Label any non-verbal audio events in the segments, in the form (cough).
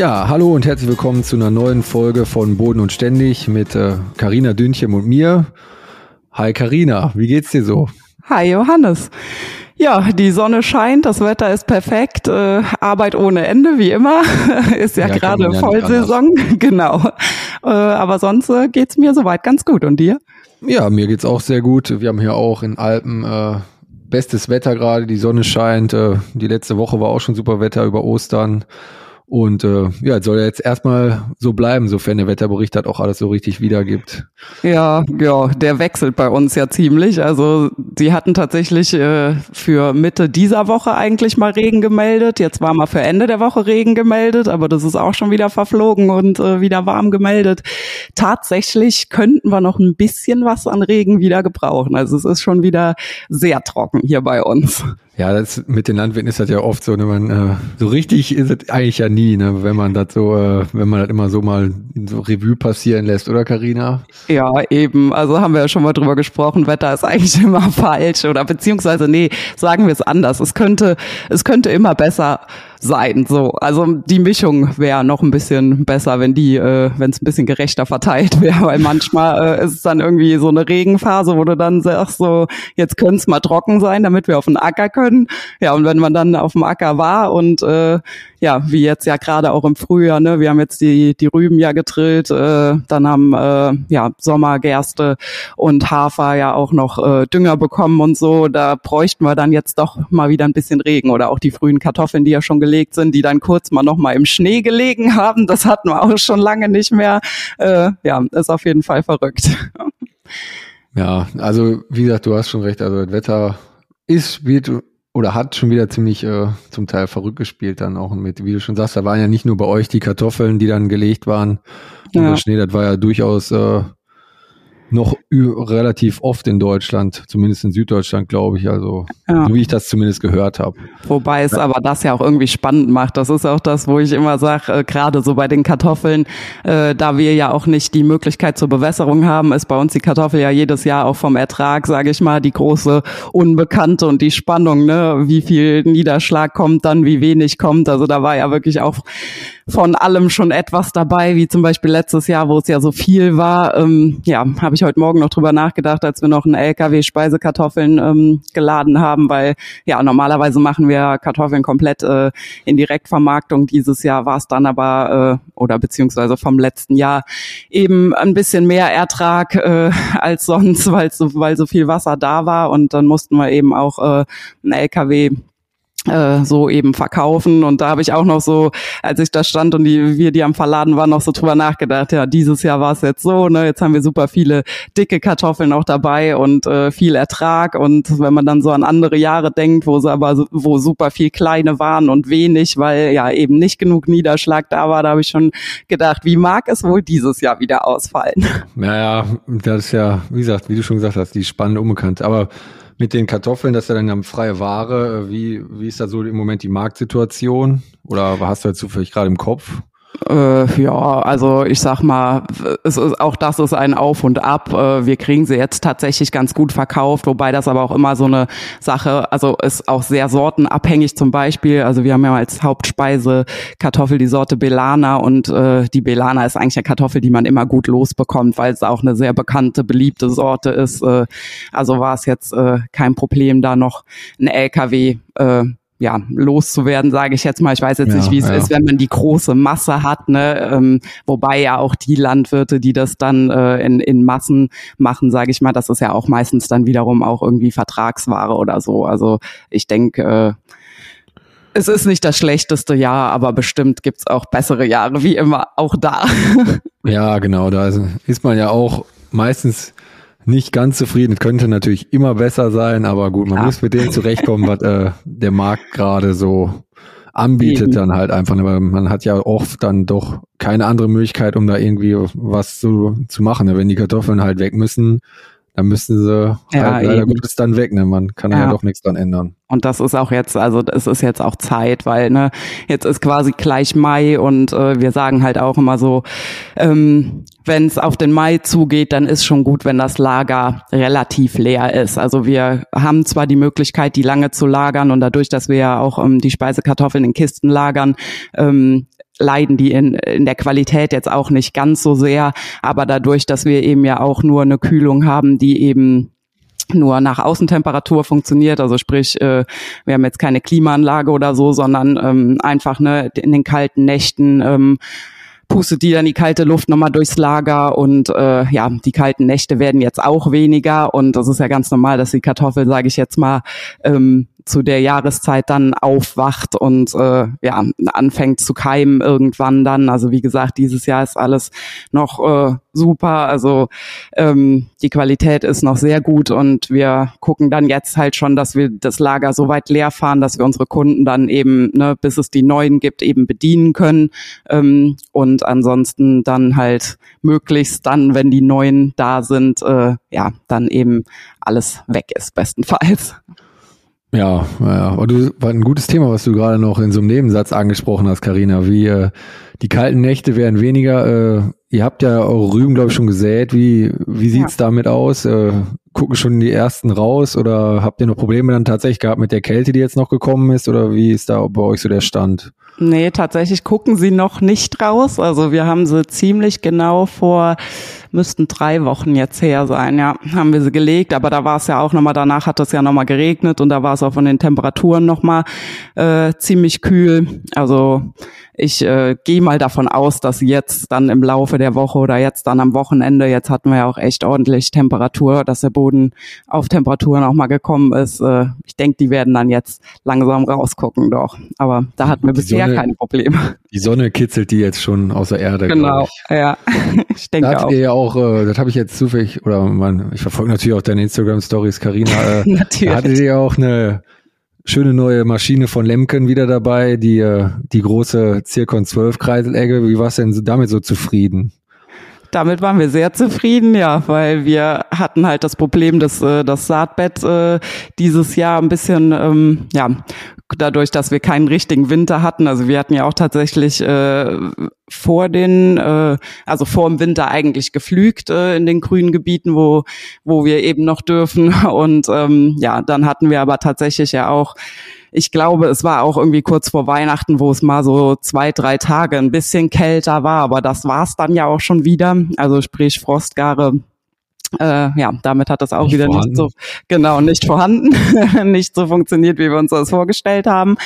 Ja, hallo und herzlich willkommen zu einer neuen Folge von Boden und Ständig mit Karina äh, Dünchem und mir. Hi Karina, wie geht's dir so? Hi Johannes. Ja, die Sonne scheint, das Wetter ist perfekt, äh, Arbeit ohne Ende, wie immer. (laughs) ist ja, ja gerade Vollsaison, (laughs) genau. Äh, aber sonst äh, geht's mir soweit ganz gut. Und dir? Ja, mir geht's auch sehr gut. Wir haben hier auch in Alpen äh, bestes Wetter gerade, die Sonne scheint. Äh, die letzte Woche war auch schon super Wetter über Ostern. Und äh, ja, soll ja jetzt erstmal so bleiben, sofern der Wetterbericht hat auch alles so richtig wiedergibt. Ja, ja, der wechselt bei uns ja ziemlich. Also sie hatten tatsächlich äh, für Mitte dieser Woche eigentlich mal Regen gemeldet. Jetzt war mal für Ende der Woche Regen gemeldet, aber das ist auch schon wieder verflogen und äh, wieder warm gemeldet. Tatsächlich könnten wir noch ein bisschen was an Regen wieder gebrauchen. Also es ist schon wieder sehr trocken hier bei uns. Ja, das mit den Landwirten ist das ja oft so, ne, man, äh, so richtig ist es eigentlich ja nie, ne, wenn man das so, äh, wenn man das immer so mal so Revue passieren lässt, oder Karina? Ja, eben. Also haben wir ja schon mal drüber gesprochen, Wetter ist (laughs) eigentlich immer falsch oder beziehungsweise nee, sagen wir es anders. Es könnte, es könnte immer besser sein. So, also die Mischung wäre noch ein bisschen besser, wenn die, äh, wenn es ein bisschen gerechter verteilt wäre, (laughs) weil manchmal äh, ist es dann irgendwie so eine Regenphase, wo du dann sagst, so jetzt könnte es mal trocken sein, damit wir auf den Acker können. Ja, und wenn man dann auf dem Acker war und äh, ja, wie jetzt ja gerade auch im Frühjahr, ne, wir haben jetzt die die Rüben ja getrillt, äh, dann haben äh, ja Sommergerste und Hafer ja auch noch äh, Dünger bekommen und so. Da bräuchten wir dann jetzt doch mal wieder ein bisschen Regen oder auch die frühen Kartoffeln, die ja schon gelegt sind, die dann kurz mal noch mal im Schnee gelegen (laughs) haben. Das hatten wir auch schon lange nicht mehr. Äh, ja, ist auf jeden Fall verrückt. (laughs) Ja, also wie gesagt, du hast schon recht. Also das Wetter ist, spielt oder hat schon wieder ziemlich äh, zum Teil verrückt gespielt dann auch mit, wie du schon sagst, da waren ja nicht nur bei euch die Kartoffeln, die dann gelegt waren. Und ja. der Schnee, das war ja durchaus äh, noch relativ oft in Deutschland, zumindest in Süddeutschland, glaube ich, also ja. so wie ich das zumindest gehört habe. Wobei es ja. aber das ja auch irgendwie spannend macht. Das ist auch das, wo ich immer sage, äh, gerade so bei den Kartoffeln, äh, da wir ja auch nicht die Möglichkeit zur Bewässerung haben, ist bei uns die Kartoffel ja jedes Jahr auch vom Ertrag, sage ich mal, die große Unbekannte und die Spannung, ne, wie viel Niederschlag kommt dann, wie wenig kommt. Also da war ja wirklich auch von allem schon etwas dabei, wie zum Beispiel letztes Jahr, wo es ja so viel war. Ähm, ja, habe ich heute Morgen noch drüber nachgedacht, als wir noch einen LKW Speisekartoffeln ähm, geladen haben, weil ja normalerweise machen wir Kartoffeln komplett äh, in Direktvermarktung. Dieses Jahr war es dann aber äh, oder beziehungsweise vom letzten Jahr eben ein bisschen mehr Ertrag äh, als sonst, weil so, weil so viel Wasser da war und dann mussten wir eben auch äh, einen LKW äh, so eben verkaufen. Und da habe ich auch noch so, als ich da stand und die, wir die am Verladen waren, noch so drüber nachgedacht, ja, dieses Jahr war es jetzt so, ne, jetzt haben wir super viele dicke Kartoffeln auch dabei und äh, viel Ertrag. Und wenn man dann so an andere Jahre denkt, wo sie aber, wo super viel kleine waren und wenig, weil ja eben nicht genug Niederschlag da war, da habe ich schon gedacht, wie mag es wohl dieses Jahr wieder ausfallen? Naja, das ist ja, wie gesagt, wie du schon gesagt hast, die spannende Unbekannte, aber mit den Kartoffeln, das ist ja dann freie Ware. Wie, wie ist da so im Moment die Marktsituation? Oder hast du jetzt zufällig gerade im Kopf? Äh, ja, also ich sag mal, es ist, auch das ist ein Auf und Ab. Äh, wir kriegen sie jetzt tatsächlich ganz gut verkauft, wobei das aber auch immer so eine Sache, also ist auch sehr sortenabhängig zum Beispiel. Also wir haben ja als Hauptspeise Kartoffel die Sorte Belana und äh, die Belana ist eigentlich eine Kartoffel, die man immer gut losbekommt, weil es auch eine sehr bekannte, beliebte Sorte ist. Äh, also war es jetzt äh, kein Problem, da noch ein LKW äh, ja, loszuwerden, sage ich jetzt mal. Ich weiß jetzt ja, nicht, wie es ja. ist, wenn man die große Masse hat, ne? Ähm, wobei ja auch die Landwirte, die das dann äh, in, in Massen machen, sage ich mal, das ist ja auch meistens dann wiederum auch irgendwie Vertragsware oder so. Also ich denke, äh, es ist nicht das schlechteste Jahr, aber bestimmt gibt's auch bessere Jahre, wie immer, auch da. ja, genau, da ist man ja auch meistens nicht ganz zufrieden. Es könnte natürlich immer besser sein, aber gut, man ja. muss mit dem zurechtkommen, was äh, der Markt gerade so anbietet Eben. dann halt einfach. Aber man hat ja oft dann doch keine andere Möglichkeit, um da irgendwie was zu, zu machen. Wenn die Kartoffeln halt weg müssen, dann müssen sie ja, halt leider Gottes dann weg, ne? Man kann ja. ja doch nichts dran ändern. Und das ist auch jetzt, also es ist jetzt auch Zeit, weil ne, jetzt ist quasi gleich Mai und äh, wir sagen halt auch immer so, ähm, wenn es auf den Mai zugeht, dann ist schon gut, wenn das Lager relativ leer ist. Also wir haben zwar die Möglichkeit, die lange zu lagern und dadurch, dass wir ja auch ähm, die Speisekartoffeln in Kisten lagern, ähm, leiden die in, in der Qualität jetzt auch nicht ganz so sehr. Aber dadurch, dass wir eben ja auch nur eine Kühlung haben, die eben nur nach Außentemperatur funktioniert, also sprich, äh, wir haben jetzt keine Klimaanlage oder so, sondern ähm, einfach ne, in den kalten Nächten ähm, pustet die dann die kalte Luft nochmal durchs Lager und äh, ja, die kalten Nächte werden jetzt auch weniger und das ist ja ganz normal, dass die Kartoffel, sage ich jetzt mal, ähm, zu der Jahreszeit dann aufwacht und äh, ja anfängt zu keimen irgendwann dann. Also wie gesagt, dieses Jahr ist alles noch äh, super. Also ähm, die Qualität ist noch sehr gut und wir gucken dann jetzt halt schon, dass wir das Lager so weit leer fahren, dass wir unsere Kunden dann eben, ne, bis es die neuen gibt, eben bedienen können ähm, und ansonsten dann halt möglichst dann, wenn die neuen da sind, äh, ja, dann eben alles weg ist, bestenfalls. Ja, ja, aber du war ein gutes Thema, was du gerade noch in so einem Nebensatz angesprochen hast, Karina. Wie äh, die kalten Nächte werden weniger. Äh, ihr habt ja eure Rüben, glaube ich, schon gesät. Wie wie sieht's ja. damit aus? Äh, gucken schon die ersten raus oder habt ihr noch Probleme dann tatsächlich gehabt mit der Kälte, die jetzt noch gekommen ist? Oder wie ist da bei euch so der Stand? Nee, tatsächlich gucken sie noch nicht raus. Also wir haben sie ziemlich genau vor müssten drei Wochen jetzt her sein, ja, haben wir sie gelegt, aber da war es ja auch nochmal, danach hat es ja nochmal geregnet und da war es auch von den Temperaturen nochmal äh, ziemlich kühl. Also ich äh, gehe mal davon aus, dass jetzt dann im Laufe der Woche oder jetzt dann am Wochenende, jetzt hatten wir ja auch echt ordentlich Temperatur, dass der Boden auf Temperaturen auch mal gekommen ist. Äh, ich denke, die werden dann jetzt langsam rausgucken doch. Aber da hatten wir bisher Sonne, keine Probleme. Die Sonne kitzelt die jetzt schon aus der Erde. Genau, ja. (laughs) ich denke da auch. Ihr ja auch, äh, das habe ich jetzt zufällig, oder man, ich verfolge natürlich auch deine Instagram-Stories, Karina. Äh, (laughs) natürlich. Hattet ihr auch eine schöne neue Maschine von Lemken wieder dabei, die, äh, die große Zirkon 12 Kreiselegge. Wie warst du denn damit so zufrieden? Damit waren wir sehr zufrieden, ja, weil wir hatten halt das Problem, dass äh, das Saatbett äh, dieses Jahr ein bisschen, ähm, ja, dadurch, dass wir keinen richtigen Winter hatten. Also wir hatten ja auch tatsächlich äh, vor den, äh, also vor dem Winter eigentlich geflügt äh, in den grünen Gebieten, wo wo wir eben noch dürfen. (laughs) Und ähm, ja, dann hatten wir aber tatsächlich ja auch ich glaube, es war auch irgendwie kurz vor Weihnachten, wo es mal so zwei, drei Tage ein bisschen kälter war, aber das war es dann ja auch schon wieder. Also sprich Frostgare äh, ja, damit hat das auch nicht wieder vorhanden. nicht so, genau, nicht vorhanden, (laughs) nicht so funktioniert, wie wir uns das vorgestellt haben.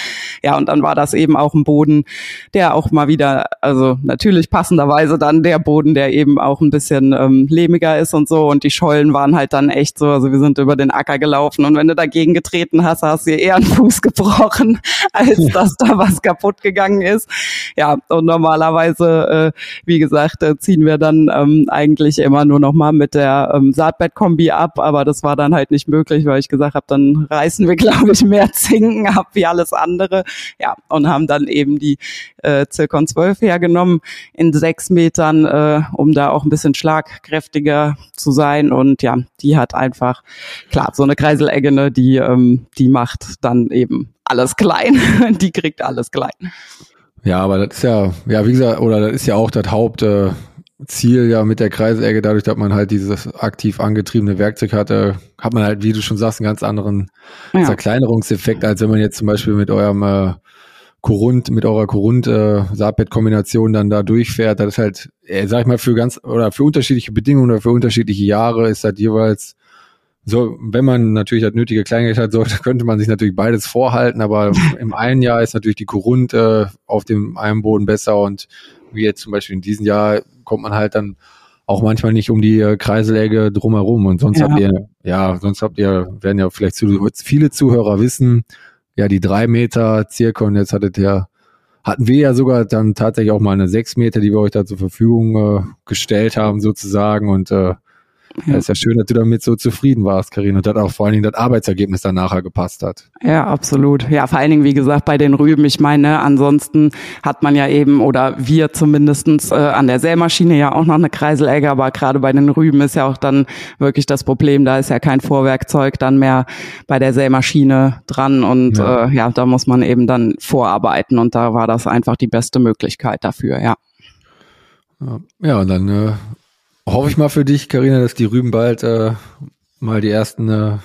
Ja, und dann war das eben auch ein Boden, der auch mal wieder, also natürlich passenderweise dann der Boden, der eben auch ein bisschen ähm, lehmiger ist und so. Und die Schollen waren halt dann echt so, also wir sind über den Acker gelaufen und wenn du dagegen getreten hast, hast du dir eher einen Fuß (laughs) gebrochen, als dass da was kaputt gegangen ist. Ja, und normalerweise, äh, wie gesagt, äh, ziehen wir dann ähm, eigentlich immer nur noch mal mit der ähm, Saatbettkombi ab, aber das war dann halt nicht möglich, weil ich gesagt habe, dann reißen wir, (laughs) glaube ich, mehr Zinken ab wie alles andere. Ja, und haben dann eben die äh, Zirkon 12 hergenommen in sechs Metern, äh, um da auch ein bisschen schlagkräftiger zu sein. Und ja, die hat einfach, klar, so eine Kreiselegge, ne, die, ähm, die macht dann eben alles klein. (laughs) die kriegt alles klein. Ja, aber das ist ja, ja, wie gesagt, oder das ist ja auch das Haupt, äh, Ziel ja mit der Kreisäge, dadurch, dass man halt dieses aktiv angetriebene Werkzeug hatte, hat man halt, wie du schon sagst, einen ganz anderen ja. Zerkleinerungseffekt, als wenn man jetzt zum Beispiel mit eurem äh, Korund, mit eurer Korund äh, Saatbett-Kombination dann da durchfährt. Das ist halt, äh, sag ich mal, für ganz oder für unterschiedliche Bedingungen oder für unterschiedliche Jahre ist das jeweils so, wenn man natürlich das nötige Kleingeld hat, sollte, (laughs) könnte man sich natürlich beides vorhalten, aber (laughs) im einen Jahr ist natürlich die Korund äh, auf dem einen Boden besser und wie jetzt zum Beispiel in diesem Jahr kommt man halt dann auch manchmal nicht um die äh, Kreiselegge drumherum. Und sonst ja. habt ihr, ja, sonst habt ihr, werden ja vielleicht zu, viele Zuhörer wissen, ja, die drei Meter circa und jetzt hattet ihr, hatten wir ja sogar dann tatsächlich auch mal eine sechs Meter, die wir euch da zur Verfügung äh, gestellt haben sozusagen und äh, Ja. ist ja schön, dass du damit so zufrieden warst, Karin, und dass auch vor allen Dingen das Arbeitsergebnis dann nachher gepasst hat. Ja, absolut. Ja, vor allen Dingen, wie gesagt, bei den Rüben, ich meine, ansonsten hat man ja eben, oder wir zumindestens äh, an der Sämaschine ja auch noch eine Kreiselegge, aber gerade bei den Rüben ist ja auch dann wirklich das Problem, da ist ja kein Vorwerkzeug dann mehr bei der Sämaschine dran und ja, äh, ja da muss man eben dann vorarbeiten und da war das einfach die beste Möglichkeit dafür, ja. Ja, und dann äh, hoffe ich mal für dich, Karina, dass die Rüben bald äh, mal die ersten äh,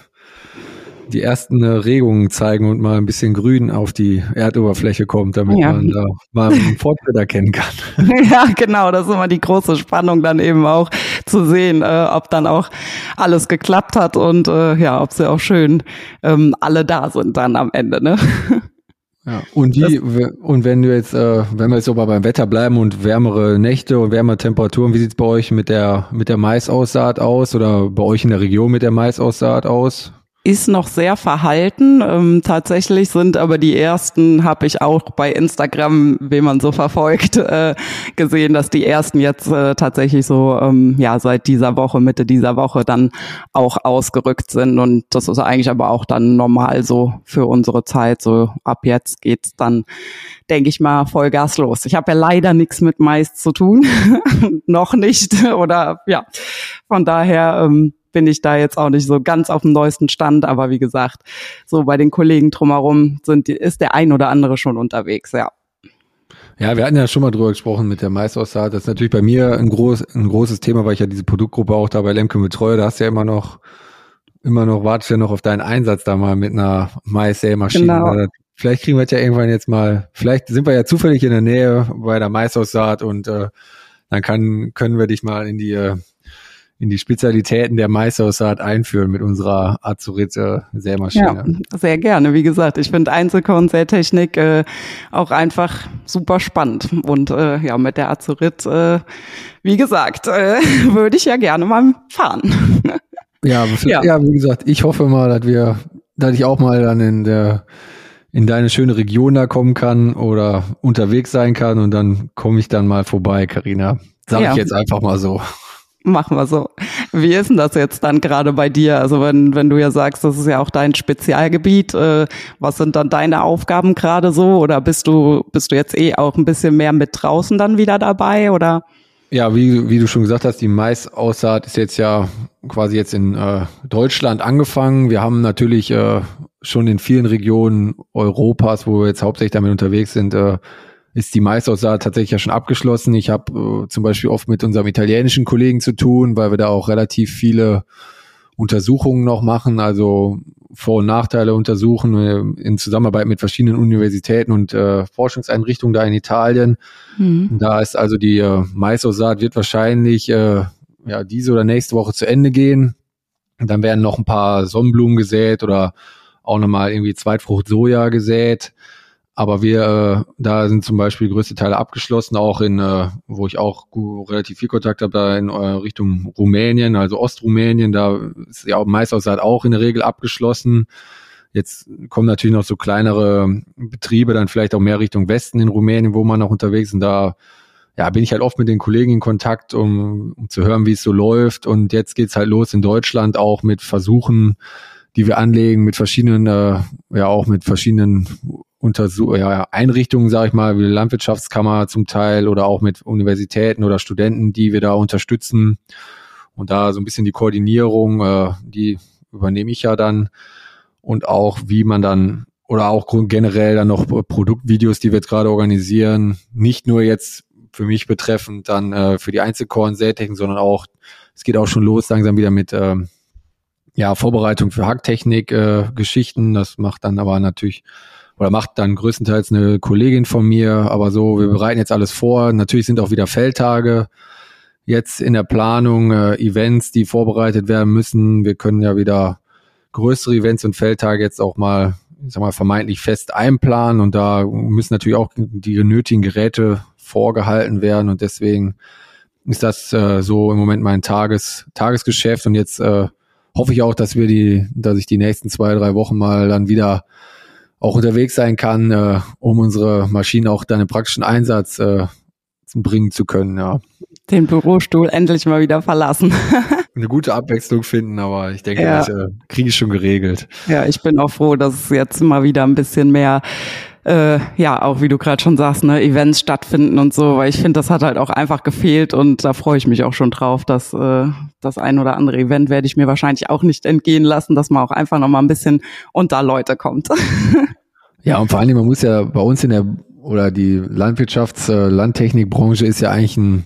die ersten äh, Regungen zeigen und mal ein bisschen Grün auf die Erdoberfläche kommt, damit ja. man da mal einen Fortschritt erkennen kann. (laughs) ja, genau, das ist immer die große Spannung dann eben auch zu sehen, äh, ob dann auch alles geklappt hat und äh, ja, ob sie auch schön ähm, alle da sind dann am Ende, ne? (laughs) Ja, und wie, und wenn du jetzt, äh, wenn wir jetzt so beim Wetter bleiben und wärmere Nächte und wärmere Temperaturen, wie sieht's bei euch mit der, mit der Maisaussaat aus oder bei euch in der Region mit der Maisaussaat aus? Ist noch sehr verhalten. Ähm, tatsächlich sind aber die ersten, habe ich auch bei Instagram, wie man so verfolgt, (laughs) äh, gesehen, dass die ersten jetzt äh, tatsächlich so ähm, ja seit dieser Woche, Mitte dieser Woche dann auch ausgerückt sind. Und das ist eigentlich aber auch dann normal so für unsere Zeit. So ab jetzt geht's dann, denke ich mal, Vollgas los. Ich habe ja leider nichts mit Mais zu tun, (laughs) noch nicht. (laughs) Oder ja, von daher. Ähm, bin ich da jetzt auch nicht so ganz auf dem neuesten Stand, aber wie gesagt, so bei den Kollegen drumherum sind, ist der ein oder andere schon unterwegs, ja. Ja, wir hatten ja schon mal drüber gesprochen mit der Maisaussaat. Das ist natürlich bei mir ein, groß, ein großes Thema, weil ich ja diese Produktgruppe auch da bei Lemke betreue. Da hast du ja immer noch, immer noch, wartest ja noch auf deinen Einsatz da mal mit einer Maissämaschine. Genau. Vielleicht kriegen wir es ja irgendwann jetzt mal, vielleicht sind wir ja zufällig in der Nähe bei der Maisaussaat und äh, dann kann, können wir dich mal in die äh, in die Spezialitäten der Maisaussaat einführen mit unserer Azurit-Sämaschine. Ja, sehr gerne. Wie gesagt, ich finde Einzelkorn-Sätechnik äh, auch einfach super spannend. Und äh, ja, mit der Azurit, äh, wie gesagt, äh, (laughs) würde ich ja gerne mal fahren. (laughs) ja, ja. ja, wie gesagt, ich hoffe mal, dass wir, dass ich auch mal dann in der in deine schöne Region da kommen kann oder unterwegs sein kann und dann komme ich dann mal vorbei, Karina. Sag ja. ich jetzt einfach mal so. Machen wir so. Wie ist denn das jetzt dann gerade bei dir? Also wenn, wenn du ja sagst, das ist ja auch dein Spezialgebiet, äh, was sind dann deine Aufgaben gerade so? Oder bist du, bist du jetzt eh auch ein bisschen mehr mit draußen dann wieder dabei? Oder? Ja, wie, wie du schon gesagt hast, die Maisaussaat ist jetzt ja quasi jetzt in äh, Deutschland angefangen. Wir haben natürlich äh, schon in vielen Regionen Europas, wo wir jetzt hauptsächlich damit unterwegs sind, äh, ist die Maisaussaat tatsächlich ja schon abgeschlossen. Ich habe äh, zum Beispiel oft mit unserem italienischen Kollegen zu tun, weil wir da auch relativ viele Untersuchungen noch machen, also Vor- und Nachteile untersuchen äh, in Zusammenarbeit mit verschiedenen Universitäten und äh, Forschungseinrichtungen da in Italien. Mhm. Da ist also die äh, Maisaussaat wird wahrscheinlich äh, ja diese oder nächste Woche zu Ende gehen. Und dann werden noch ein paar Sonnenblumen gesät oder auch nochmal irgendwie Zweitfrucht Soja gesät. Aber wir, äh, da sind zum Beispiel größte Teile abgeschlossen, auch in, äh, wo ich auch relativ viel Kontakt habe, da in äh, Richtung Rumänien, also Ostrumänien, da ist ja auch Maisaussaat auch in der Regel abgeschlossen. Jetzt kommen natürlich noch so kleinere Betriebe, dann vielleicht auch mehr Richtung Westen in Rumänien, wo man noch unterwegs ist. Und da ja, bin ich halt oft mit den Kollegen in Kontakt, um, um zu hören, wie es so läuft. Und jetzt geht's halt los in Deutschland auch mit Versuchen, die wir anlegen, mit verschiedenen, äh, ja auch mit verschiedenen Untersuch ja, Einrichtungen, sage ich mal, wie Landwirtschaftskammer zum Teil oder auch mit Universitäten oder Studenten, die wir da unterstützen. Und da so ein bisschen die Koordinierung, äh, die übernehme ich ja dann. Und auch wie man dann oder auch generell dann noch Produktvideos, die wir jetzt gerade organisieren, nicht nur jetzt für mich betreffend dann äh, für die Einzelkorn-Sätechnik, sondern auch, es geht auch schon los langsam wieder mit äh, ja, Vorbereitung für Hacktechnik-Geschichten. Äh, das macht dann aber natürlich oder macht dann größtenteils eine Kollegin von mir, aber so, wir bereiten jetzt alles vor. Natürlich sind auch wieder Feldtage jetzt in der Planung, äh, Events, die vorbereitet werden müssen. Wir können ja wieder größere Events und Feldtage jetzt auch mal, ich sag mal, vermeintlich fest einplanen. Und da müssen natürlich auch die nötigen Geräte vorgehalten werden. Und deswegen ist das äh, so im Moment mein Tages, Tagesgeschäft. Und jetzt äh, hoffe ich auch, dass wir die, dass ich die nächsten zwei, drei Wochen mal dann wieder auch unterwegs sein kann, äh, um unsere Maschinen auch dann im praktischen Einsatz äh, bringen zu können. Ja. Den Bürostuhl endlich mal wieder verlassen. (laughs) eine gute Abwechslung finden, aber ich denke, ja. das äh, kriege ich schon geregelt. Ja, ich bin auch froh, dass es jetzt mal wieder ein bisschen mehr äh, ja, auch wie du gerade schon sagst, ne, Events stattfinden und so, weil ich finde, das hat halt auch einfach gefehlt und da freue ich mich auch schon drauf, dass äh, das ein oder andere Event werde ich mir wahrscheinlich auch nicht entgehen lassen, dass man auch einfach noch mal ein bisschen unter Leute kommt. (laughs) ja, und vor allen Dingen, man muss ja bei uns in der oder die Landwirtschafts-, äh, Landtechnikbranche ist ja eigentlich ein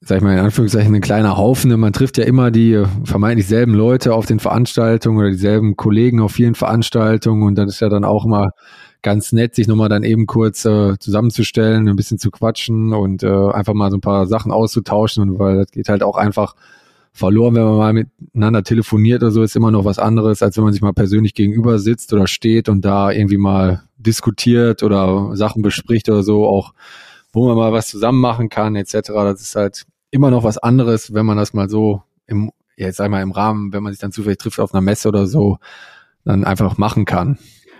sag ich mal in Anführungszeichen, ein kleiner Haufen. Man trifft ja immer die vermeintlich selben Leute auf den Veranstaltungen oder dieselben Kollegen auf vielen Veranstaltungen und das ist ja dann auch immer ganz nett, sich nochmal dann eben kurz äh, zusammenzustellen, ein bisschen zu quatschen und äh, einfach mal so ein paar Sachen auszutauschen weil das geht halt auch einfach verloren, wenn man mal miteinander telefoniert oder so, ist immer noch was anderes, als wenn man sich mal persönlich gegenüber sitzt oder steht und da irgendwie mal diskutiert oder Sachen bespricht oder so, auch wo man mal was zusammen machen kann, etc. Das ist halt immer noch was anderes, wenn man das mal so im, jetzt einmal im Rahmen, wenn man sich dann zufällig trifft auf einer Messe oder so, dann einfach machen kann.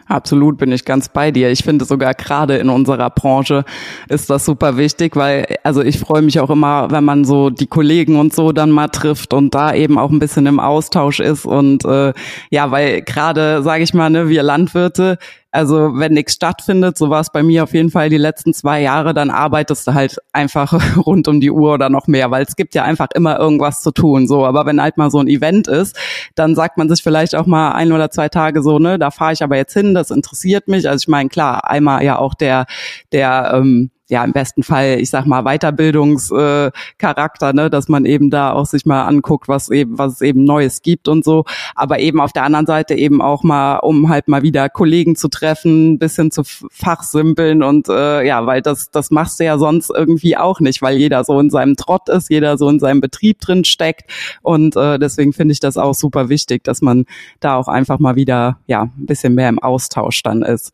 Absolut bin ich ganz bei dir. Ich finde sogar gerade in unserer Branche ist das super wichtig, weil also ich freue mich auch immer, wenn man so die Kollegen und so dann mal trifft und da eben auch ein bisschen im Austausch ist und äh, ja, weil gerade sage ich mal, ne, wir Landwirte, also wenn nichts stattfindet, so war es bei mir auf jeden Fall die letzten zwei Jahre, dann arbeitest du halt einfach (laughs) rund um die Uhr oder noch mehr, weil es gibt ja einfach immer irgendwas zu tun. So, aber wenn halt mal so ein Event ist, dann sagt man sich vielleicht auch mal ein oder zwei Tage so, ne, da fahre ich aber jetzt hin, das interessiert mich. Also ich meine, klar, einmal ja auch der, der ähm, ja im besten Fall, ich sag mal, Weiterbildungscharakter, äh, ne, dass man eben da auch sich mal anguckt, was eben, was es eben Neues gibt und so. Aber eben auf der anderen Seite eben auch mal, um halt mal wieder Kollegen zu treffen, bisschen zu fachsimpeln und äh, ja, weil das, das machst du ja sonst irgendwie auch nicht, weil jeder so in seinem Trott ist, jeder so in seinem Betrieb drin steckt. Und äh, deswegen finde ich das auch super wichtig, dass man da auch einfach mal wieder ja ein bisschen mehr im Austausch dann ist.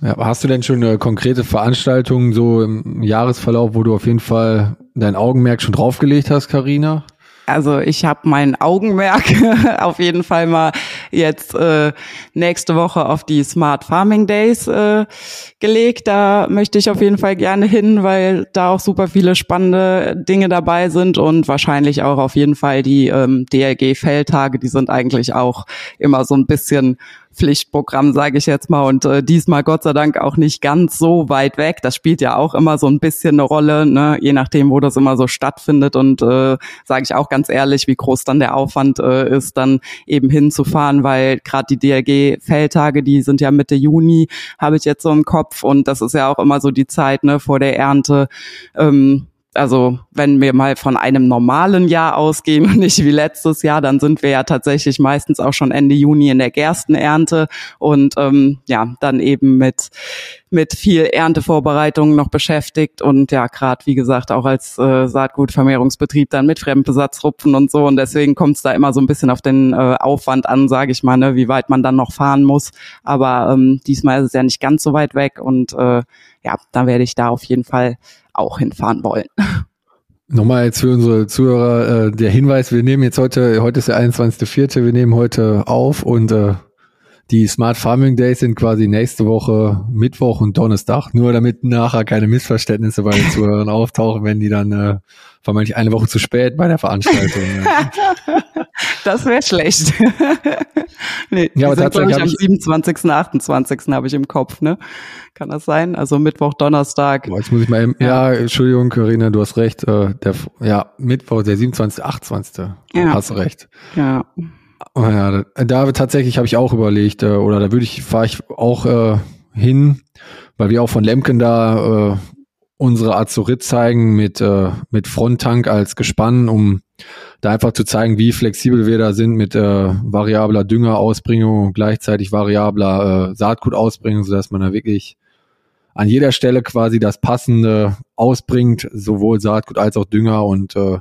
Ja, hast du denn schon eine konkrete Veranstaltung so im Jahresverlauf, wo du auf jeden Fall dein Augenmerk schon draufgelegt hast, Karina? Also ich habe mein Augenmerk (laughs) auf jeden Fall mal jetzt äh, nächste Woche auf die Smart Farming Days äh, gelegt. Da möchte ich auf jeden Fall gerne hin, weil da auch super viele spannende Dinge dabei sind und wahrscheinlich auch auf jeden Fall die ähm, DLG-Feldtage, die sind eigentlich auch immer so ein bisschen Pflichtprogramm, sage ich jetzt mal. Und äh, diesmal Gott sei Dank auch nicht ganz so weit weg. Das spielt ja auch immer so ein bisschen eine Rolle, ne? je nachdem, wo das immer so stattfindet. Und äh, sage ich auch ganz ehrlich, wie groß dann der Aufwand äh, ist, dann eben hinzufahren, weil gerade die DLG-Feldtage, die sind ja Mitte Juni, habe ich jetzt so im Kopf. Und das ist ja auch immer so die Zeit ne, vor der Ernte. Ähm, also wenn wir mal von einem normalen Jahr ausgehen und nicht wie letztes Jahr, dann sind wir ja tatsächlich meistens auch schon Ende Juni in der Gerstenernte und ähm, ja, dann eben mit mit viel Erntevorbereitungen noch beschäftigt. Und ja, gerade wie gesagt auch als äh, Saatgutvermehrungsbetrieb dann mit Fremdbesatzrupfen und so. Und deswegen kommt es da immer so ein bisschen auf den äh, Aufwand an, sage ich mal, ne, wie weit man dann noch fahren muss. Aber ähm, diesmal ist es ja nicht ganz so weit weg. Und äh, ja, dann werde ich da auf jeden Fall auch hinfahren wollen. (laughs) Nochmal jetzt für unsere Zuhörer äh, der Hinweis, wir nehmen jetzt heute, heute ist der 21.04., wir nehmen heute auf und äh, die Smart Farming Days sind quasi nächste Woche Mittwoch und Donnerstag, nur damit nachher keine Missverständnisse bei den Zuhörern (laughs) auftauchen, wenn die dann äh, vermeintlich eine Woche zu spät bei der Veranstaltung. (laughs) das wäre schlecht. (laughs) nee, ja, aber tatsächlich am 27., 28. habe ich im Kopf, ne? Kann das sein? Also Mittwoch, Donnerstag. Boah, jetzt muss ich mal eben, ja. ja, Entschuldigung, Corinna, du hast recht. Äh, der, ja, Mittwoch, der 27., 28. Ja. Hast recht. Ja. Oh ja, da, da tatsächlich habe ich auch überlegt, äh, oder da würde ich, fahre ich auch äh, hin, weil wir auch von Lemken da äh, unsere Azurit zeigen mit, äh, mit Fronttank als Gespann, um da einfach zu zeigen, wie flexibel wir da sind mit äh, variabler Düngerausbringung und gleichzeitig variabler äh, Saatgutausbringung, sodass man da wirklich an jeder Stelle quasi das Passende ausbringt, sowohl Saatgut als auch Dünger und äh,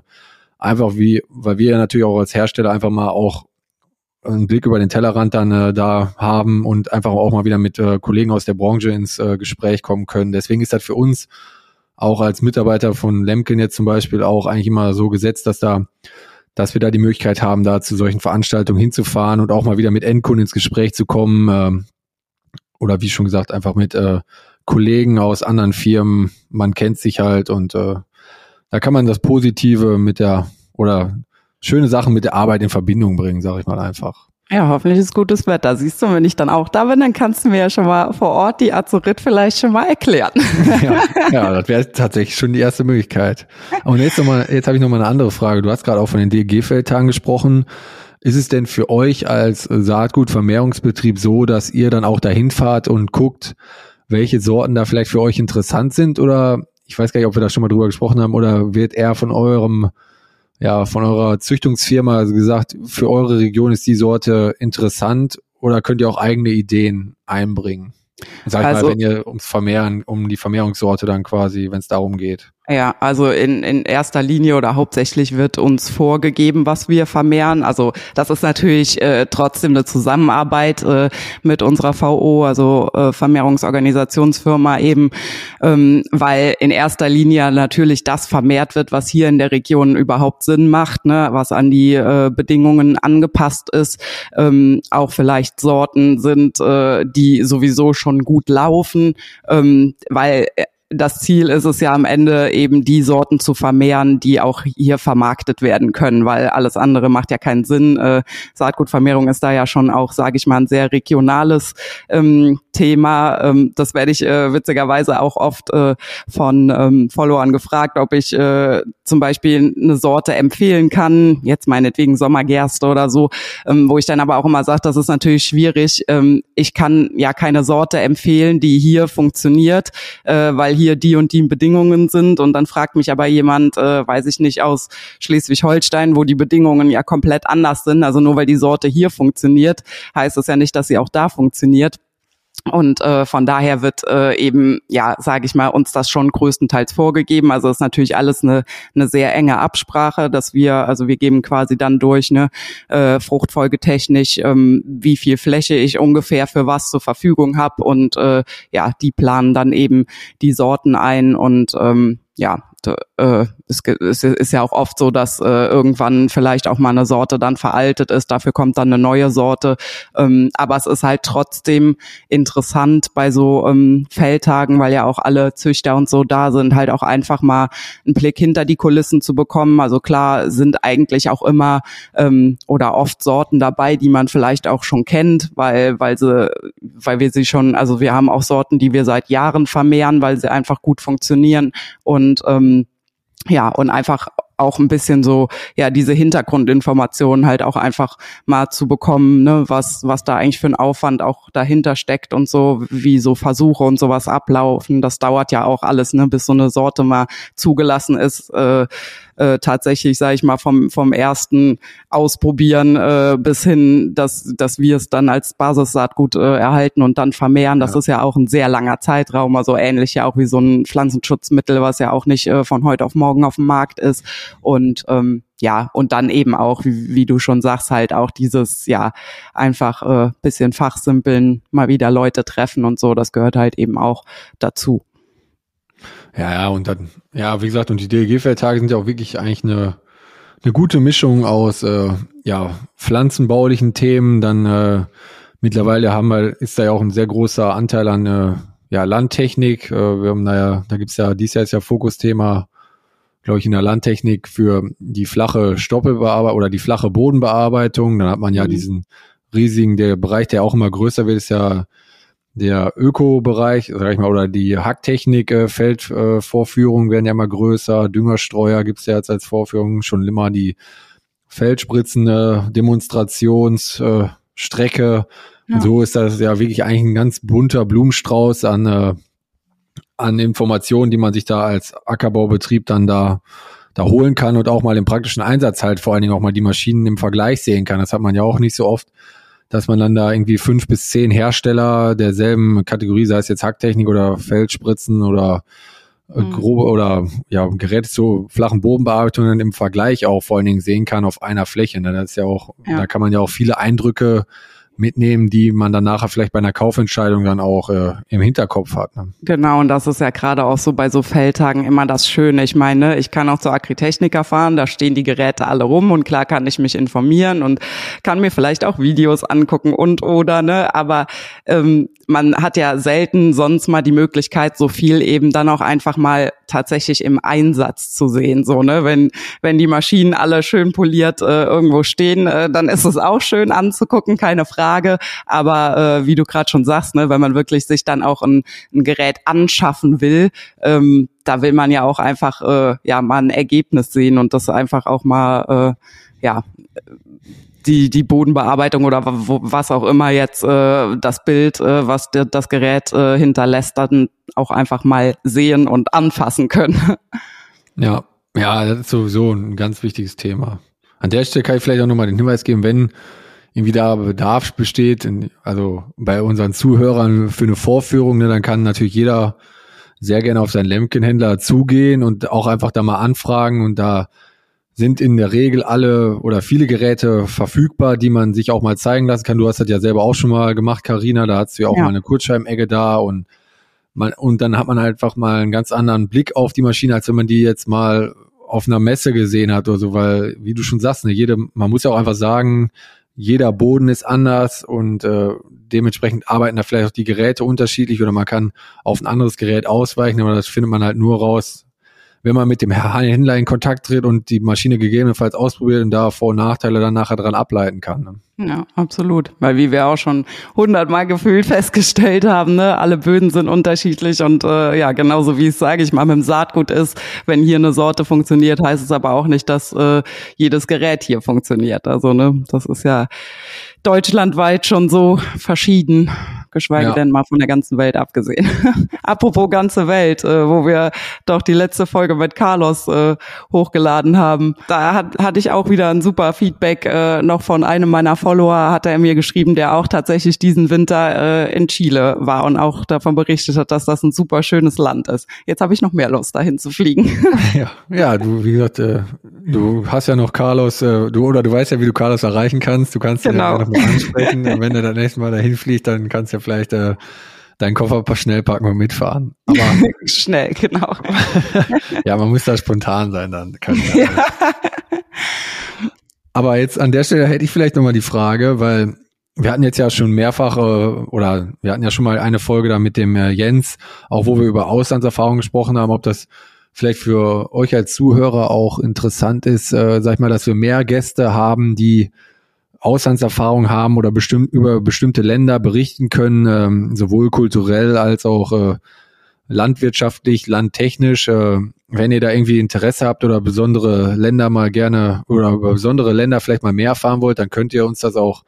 einfach wie, weil wir ja natürlich auch als Hersteller einfach mal auch einen Blick über den Tellerrand dann äh, da haben und einfach auch mal wieder mit äh, Kollegen aus der Branche ins äh, Gespräch kommen können. Deswegen ist das für uns auch als Mitarbeiter von Lemken jetzt zum Beispiel auch eigentlich immer so gesetzt, dass da, dass wir da die Möglichkeit haben, da zu solchen Veranstaltungen hinzufahren und auch mal wieder mit Endkunden ins Gespräch zu kommen. Äh, oder wie schon gesagt, einfach mit äh, Kollegen aus anderen Firmen. Man kennt sich halt und äh, da kann man das Positive mit der oder schöne Sachen mit der Arbeit in Verbindung bringen, sage ich mal einfach. Ja, hoffentlich ist gutes Wetter. Siehst du, wenn ich dann auch da bin, dann kannst du mir ja schon mal vor Ort die Azurit vielleicht schon mal erklären. (laughs) Ja, ja das wäre tatsächlich schon die erste Möglichkeit. Und jetzt noch mal, jetzt habe ich noch mal eine andere Frage. Du hast gerade auch von den DLG-Feldtagen gesprochen. Ist es denn für euch als Saatgutvermehrungsbetrieb so, dass ihr dann auch dahin fahrt und guckt, welche Sorten da vielleicht für euch interessant sind? Oder ich weiß gar nicht, ob wir da schon mal drüber gesprochen haben, oder wird eher von eurem ja, von eurer Züchtungsfirma gesagt, für eure Region ist die Sorte interessant oder könnt ihr auch eigene Ideen einbringen? Sag also, mal, wenn ihr ums Vermehren, um die Vermehrungssorte dann quasi, wenn es darum geht. Ja, also in, in erster Linie oder hauptsächlich wird uns vorgegeben, was wir vermehren. Also das ist natürlich äh, trotzdem eine Zusammenarbeit äh, mit unserer VO, also äh, Vermehrungsorganisationsfirma eben, ähm, weil in erster Linie natürlich das vermehrt wird, was hier in der Region überhaupt Sinn macht, ne, was an die äh, Bedingungen angepasst ist. Ähm, auch vielleicht Sorten sind, äh, die sowieso schon gut laufen, ähm, weil äh, das Ziel ist es ja am Ende eben die Sorten zu vermehren, die auch hier vermarktet werden können, weil alles andere macht ja keinen Sinn. Äh, Saatgutvermehrung ist da ja schon auch, sage ich mal, ein sehr regionales ähm, Thema. Ähm, das werde ich äh, witzigerweise auch oft äh, von ähm, Followern gefragt, ob ich äh, zum Beispiel eine Sorte empfehlen kann, jetzt meinetwegen Sommergerste oder so, ähm, wo ich dann aber auch immer sage, das ist natürlich schwierig. Ähm, ich kann ja keine Sorte empfehlen, die hier funktioniert, äh, weil hier die und die Bedingungen sind. Und dann fragt mich aber jemand, äh, weiß ich nicht, aus Schleswig-Holstein, wo die Bedingungen ja komplett anders sind. Also nur weil die Sorte hier funktioniert, heißt es ja nicht, dass sie auch da funktioniert. Und äh, von daher wird äh, eben, ja, sage ich mal, uns das schon größtenteils vorgegeben. Also ist natürlich alles eine, eine sehr enge Absprache, dass wir, also wir geben quasi dann durch, ne, äh, fruchtfolgetechnisch, ähm, wie viel Fläche ich ungefähr für was zur Verfügung habe und äh, ja, die planen dann eben die Sorten ein und ähm, ja, äh, es, es ist ja auch oft so, dass äh, irgendwann vielleicht auch mal eine Sorte dann veraltet ist, dafür kommt dann eine neue Sorte. Ähm, aber es ist halt trotzdem interessant bei so ähm, Feldtagen, weil ja auch alle Züchter und so da sind, halt auch einfach mal einen Blick hinter die Kulissen zu bekommen. Also klar sind eigentlich auch immer ähm, oder oft Sorten dabei, die man vielleicht auch schon kennt, weil, weil sie, weil wir sie schon, also wir haben auch Sorten, die wir seit Jahren vermehren, weil sie einfach gut funktionieren und ähm, ja, und einfach auch ein bisschen so, ja, diese Hintergrundinformationen halt auch einfach mal zu bekommen, ne, was, was da eigentlich für ein Aufwand auch dahinter steckt und so, wie so Versuche und sowas ablaufen. Das dauert ja auch alles, ne, bis so eine Sorte mal zugelassen ist. Äh, äh, tatsächlich, sage ich mal, vom, vom ersten Ausprobieren äh, bis hin, dass, dass wir es dann als Basissaatgut äh, erhalten und dann vermehren. Das ja. ist ja auch ein sehr langer Zeitraum, also ähnlich ja auch wie so ein Pflanzenschutzmittel, was ja auch nicht äh, von heute auf morgen auf dem Markt ist. Und ähm, ja, und dann eben auch, wie, wie du schon sagst, halt auch dieses, ja, einfach äh, bisschen fachsimpeln, mal wieder Leute treffen und so, das gehört halt eben auch dazu. Ja, ja, und dann, ja, wie gesagt, und die DLG-Feldtage sind ja auch wirklich eigentlich eine, eine gute Mischung aus äh, ja, pflanzenbaulichen Themen, dann äh, mittlerweile haben wir, ist da ja auch ein sehr großer Anteil an äh, ja, Landtechnik. Äh, wir haben, naja, da gibt's ja, dieses Jahr ist ja Fokusthema, glaube ich, in der Landtechnik für die flache Stoppelbearbeitung oder die flache Bodenbearbeitung. Dann hat man ja mhm. diesen riesigen, der Bereich, der auch immer größer wird, ist ja der Öko-Bereich, sag ich mal, oder die Hacktechnik, äh, Feldvorführungen äh, werden ja immer größer, Düngerstreuer gibt's ja jetzt als Vorführung, schon immer die Feldspritzende Demonstrationsstrecke. Äh, ja. so ist das ja wirklich eigentlich ein ganz bunter Blumenstrauß an, äh, an Informationen, die man sich da als Ackerbaubetrieb dann da da holen kann und auch mal im praktischen Einsatz halt vor allen Dingen auch mal die Maschinen im Vergleich sehen kann. Das hat man ja auch nicht so oft dass man dann da irgendwie fünf bis zehn Hersteller derselben Kategorie, sei es jetzt Hacktechnik oder Feldspritzen oder äh, mhm. grobe oder ja Geräte zu flachen Bodenbearbeitungen im Vergleich auch vor allen Dingen sehen kann auf einer Fläche. Ne? Das ist ja auch, ja. da kann man ja auch viele Eindrücke mitnehmen, die man dann nachher vielleicht bei einer Kaufentscheidung dann auch äh, im Hinterkopf hat. Ne? Genau, und das ist ja gerade auch so bei so Feldtagen immer das Schöne. Ich meine, ich kann auch zur Agritechniker fahren, da stehen die Geräte alle rum und klar kann ich mich informieren und kann mir vielleicht auch Videos angucken und oder, ne, aber ähm, man hat ja selten sonst mal die Möglichkeit, so viel eben dann auch einfach mal tatsächlich im Einsatz zu sehen. So, ne, wenn, wenn die Maschinen alle schön poliert äh, irgendwo stehen, äh, dann ist es auch schön anzugucken, keine Frage. Aber äh, wie du gerade schon sagst, ne, wenn man wirklich sich dann auch ein, ein Gerät anschaffen will, ähm, da will man ja auch einfach äh, ja mal ein Ergebnis sehen und das einfach auch mal äh, ja die die Bodenbearbeitung oder wo, was auch immer jetzt äh, das Bild, äh, was der, das Gerät äh, hinterlässt, dann auch einfach mal sehen und anfassen können. (laughs) Ja, ja, das ist sowieso ein ganz wichtiges Thema. An der Stelle kann ich vielleicht auch nochmal den Hinweis geben, wenn irgendwie da Bedarf besteht, in, also bei unseren Zuhörern für eine Vorführung, ne, dann kann natürlich jeder sehr gerne auf seinen Lemken-Händler zugehen und auch einfach da mal anfragen und da sind in der Regel alle oder viele Geräte verfügbar, die man sich auch mal zeigen lassen kann. Du hast das ja selber auch schon mal gemacht, Karina. Da hast du ja auch ja. mal eine Kurzscheibenegge da und man, und dann hat man einfach mal einen ganz anderen Blick auf die Maschine, als wenn man die jetzt mal auf einer Messe gesehen hat oder so, weil, wie du schon sagst, ne, jede, man muss ja auch einfach sagen, jeder Boden ist anders und äh, dementsprechend arbeiten da vielleicht auch die Geräte unterschiedlich oder man kann auf ein anderes Gerät ausweichen, aber das findet man halt nur raus, wenn man mit dem Händler in Kontakt tritt und die Maschine gegebenenfalls ausprobiert und da Vor- und Nachteile dann nachher dran ableiten kann. Ne? Ja, absolut. Weil wie wir auch schon hundertmal gefühlt festgestellt haben, ne, alle Böden sind unterschiedlich und äh, ja, genauso wie es, sage ich mal, mit dem Saatgut ist, wenn hier eine Sorte funktioniert, heißt es aber auch nicht, dass äh, jedes Gerät hier funktioniert. Also, ne, das ist ja deutschlandweit schon so verschieden, geschweige ja. denn mal von der ganzen Welt abgesehen. (laughs) Apropos ganze Welt, äh, wo wir doch die letzte Folge mit Carlos äh, hochgeladen haben, da hat, hatte ich auch wieder ein super Feedback äh, noch von einem meiner Follower hat er mir geschrieben, der auch tatsächlich diesen Winter äh, in Chile war und auch davon berichtet hat, dass das ein super schönes Land ist. Jetzt habe ich noch mehr Lust, dahin zu fliegen. (laughs) ja, ja, du, wie gesagt, äh, du hast ja noch Carlos, äh, du oder du weißt ja, wie du Carlos erreichen kannst. Du kannst genau. ihn ja noch mal ansprechen. und wenn er das nächste Mal dahin fliegt, dann kannst du ja vielleicht äh, deinen Koffer ein paar schnell packen und mitfahren. Aber (laughs) schnell, genau. (laughs) ja, man muss da spontan sein dann. Kann ja. Aber jetzt an der Stelle hätte ich vielleicht nochmal die Frage, weil wir hatten jetzt ja schon mehrfach äh, oder wir hatten ja schon mal eine Folge da mit dem äh, Jens, auch wo wir über Auslandserfahrungen gesprochen haben, ob das vielleicht für euch als Zuhörer auch interessant ist, äh, sag ich mal, dass wir mehr Gäste haben, die Auslandserfahrung haben oder bestimmt über bestimmte Länder berichten können, ähm, sowohl kulturell als auch äh, landwirtschaftlich, landtechnisch. Äh, wenn ihr da irgendwie Interesse habt oder besondere Länder mal gerne oder über besondere Länder vielleicht mal mehr erfahren wollt, dann könnt ihr uns das auch,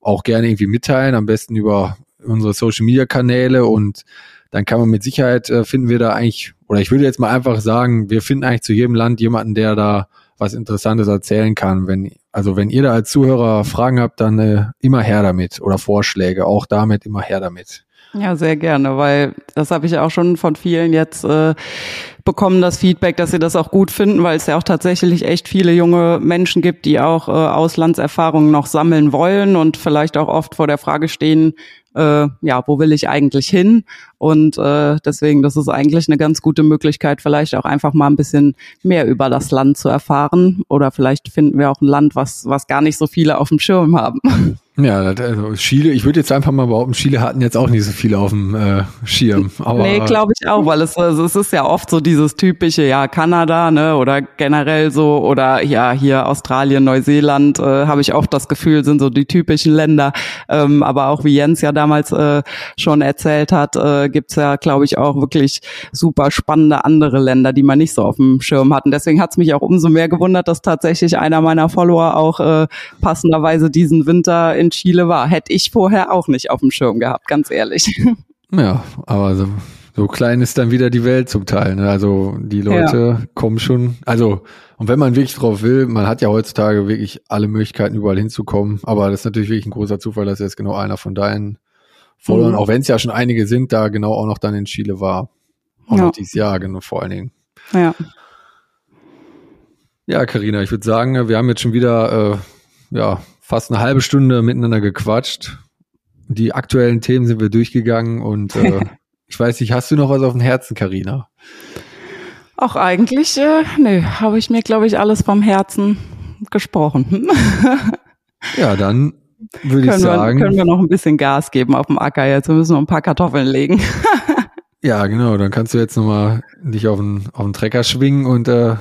auch gerne irgendwie mitteilen, am besten über unsere Social Media Kanäle und dann kann man mit Sicherheit äh, finden wir da eigentlich, oder ich würde jetzt mal einfach sagen, wir finden eigentlich zu jedem Land jemanden, der da was Interessantes erzählen kann. Wenn, also wenn ihr da als Zuhörer Fragen habt, dann äh, immer her damit oder Vorschläge, auch damit immer her damit. Ja, sehr gerne, weil das habe ich auch schon von vielen jetzt äh, bekommen, das Feedback, dass sie das auch gut finden, weil es ja auch tatsächlich echt viele junge Menschen gibt, die auch äh, Auslandserfahrungen noch sammeln wollen und vielleicht auch oft vor der Frage stehen, äh, ja, wo will ich eigentlich hin? Und äh, deswegen, das ist eigentlich eine ganz gute Möglichkeit, vielleicht auch einfach mal ein bisschen mehr über das Land zu erfahren. Oder vielleicht finden wir auch ein Land, was, was gar nicht so viele auf dem Schirm haben. Ja, also Chile, ich würde jetzt einfach mal behaupten, Chile hatten jetzt auch nicht so viele auf dem äh, Schirm. Aber nee, glaube ich auch, weil es, also es ist ja oft so dieses typische, ja, Kanada, ne, oder generell so, oder ja, hier Australien, Neuseeland, äh, habe ich oft das Gefühl, sind so die typischen Länder. Ähm, aber auch wie Jens ja damals äh, schon erzählt hat, äh, gibt's ja, glaube ich, auch wirklich super spannende andere Länder, die man nicht so auf dem Schirm hat. Und deswegen hat's mich auch umso mehr gewundert, dass tatsächlich einer meiner Follower auch äh, passenderweise diesen Winter in Chile war. Hätte ich vorher auch nicht auf dem Schirm gehabt, ganz ehrlich. (laughs) Ja, aber so, so klein ist dann wieder die Welt zum Teil. Ne? Also die Leute ja. kommen schon. Also, und wenn man wirklich drauf will, man hat ja heutzutage wirklich alle Möglichkeiten, überall hinzukommen. Aber das ist natürlich wirklich ein großer Zufall, dass jetzt genau einer von deinen Followern, mhm. auch wenn es ja schon einige sind, da genau auch noch dann in Chile war. Auch ja. noch dieses Jahr, genau, vor allen Dingen. Ja. Ja, Karina, ich würde sagen, wir haben jetzt schon wieder äh, ja, fast eine halbe Stunde miteinander gequatscht. Die aktuellen Themen sind wir durchgegangen und äh, (laughs) ich weiß nicht, hast du noch was auf dem Herzen, Karina? Auch eigentlich, äh, nö, habe ich mir, glaube ich, alles vom Herzen gesprochen. (laughs) ja, dann würde ich sagen. Wir, können wir noch ein bisschen Gas geben auf dem Acker jetzt. Wir müssen noch ein paar Kartoffeln legen. (laughs) Ja, genau. Dann kannst du jetzt nochmal dich auf den, auf den Trecker schwingen und äh,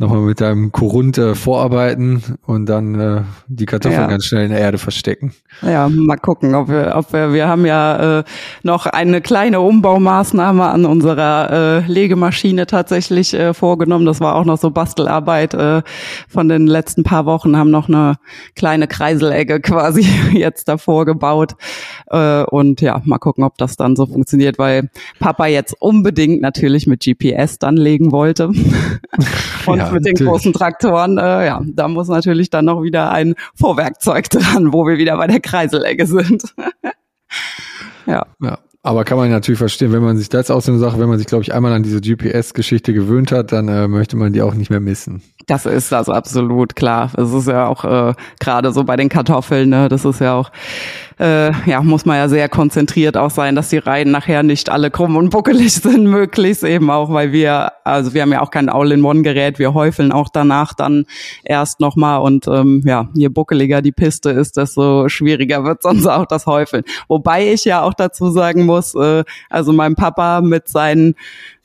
nochmal mit deinem Korund äh, vorarbeiten und dann äh, die Kartoffeln Ja. ganz schnell in der Erde verstecken. Ja, mal gucken, ob wir, ob wir, wir haben ja äh, noch eine kleine Umbaumaßnahme an unserer äh, Legemaschine tatsächlich äh, vorgenommen. Das war auch noch so Bastelarbeit äh, von den letzten paar Wochen, haben noch eine kleine Kreiselegge (laughs) quasi jetzt davor gebaut. Äh, und ja, mal gucken, ob das dann so funktioniert, weil Papa jetzt unbedingt natürlich mit GPS dann legen wollte. (laughs) und Ja, mit den natürlich. großen Traktoren, äh, ja, da muss natürlich dann noch wieder ein Vorwerkzeug (laughs) dran, wo wir wieder bei der Kreiselegge sind. (laughs) ja, Ja. Aber kann man natürlich verstehen, wenn man sich, das so eine Sache, wenn man sich, glaube ich, einmal an diese GPS-Geschichte gewöhnt hat, dann äh, möchte man die auch nicht mehr missen. das ist das absolut klar. Es ist ja auch äh, gerade so bei den Kartoffeln, ne, das ist ja auch äh, ja, muss man ja sehr konzentriert auch sein, dass die Reihen nachher nicht alle krumm und buckelig (laughs) sind, möglichst eben auch, weil wir, also wir haben ja auch kein All-in-One-Gerät, wir häufeln auch danach dann erst nochmal und ähm, ja, je buckeliger die Piste ist, desto schwieriger wird sonst auch das Häufeln. Wobei ich ja auch dazu sagen muss, äh, also mein Papa mit seinen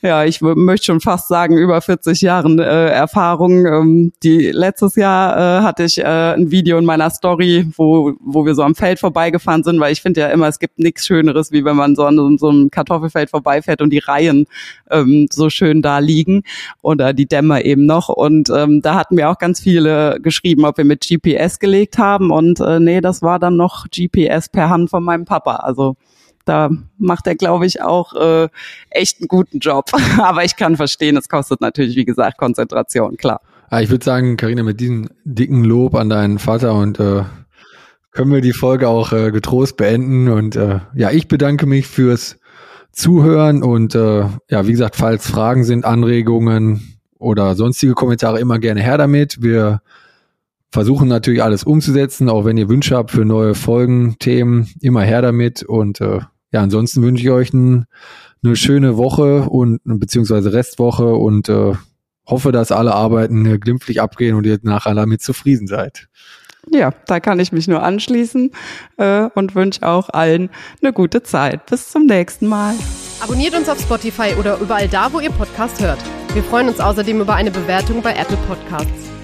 ja, ich möchte schon fast sagen, über 40 Jahren äh, Erfahrung. Ähm, die letztes Jahr äh, hatte ich äh, ein Video in meiner Story, wo, wo wir so am Feld vorbeigefahren sind, weil ich finde ja immer, es gibt nichts Schöneres, wie wenn man so an so einem Kartoffelfeld vorbeifährt und die Reihen ähm, so schön da liegen oder die Dämme eben noch. Und ähm, da hatten wir auch ganz viele geschrieben, ob wir mit GPS gelegt haben. Und äh, nee, das war dann noch GPS per Hand von meinem Papa. Also da macht er, glaube ich, auch äh, echt einen guten Job. (laughs) Aber ich kann verstehen, es kostet natürlich, wie gesagt, Konzentration, klar. Ah, ich würde sagen, Karina, mit diesem dicken Lob an deinen Vater und äh, können wir die Folge auch äh, getrost beenden. Und äh, ja, ich bedanke mich fürs Zuhören und äh, ja, wie gesagt, falls Fragen sind, Anregungen oder sonstige Kommentare immer gerne her damit. Wir versuchen natürlich alles umzusetzen, auch wenn ihr Wünsche habt für neue Folgen, Themen, immer her damit. Und äh, ja, ansonsten wünsche ich euch ein, eine schöne Woche und beziehungsweise Restwoche und äh, hoffe, dass alle Arbeiten äh, glimpflich abgehen und ihr nachher damit zufrieden seid. Ja, da kann ich mich nur anschließen äh, und wünsche auch allen eine gute Zeit. Bis zum nächsten Mal. Abonniert uns auf Spotify oder überall da, wo ihr Podcast hört. Wir freuen uns außerdem über eine Bewertung bei Apple Podcasts.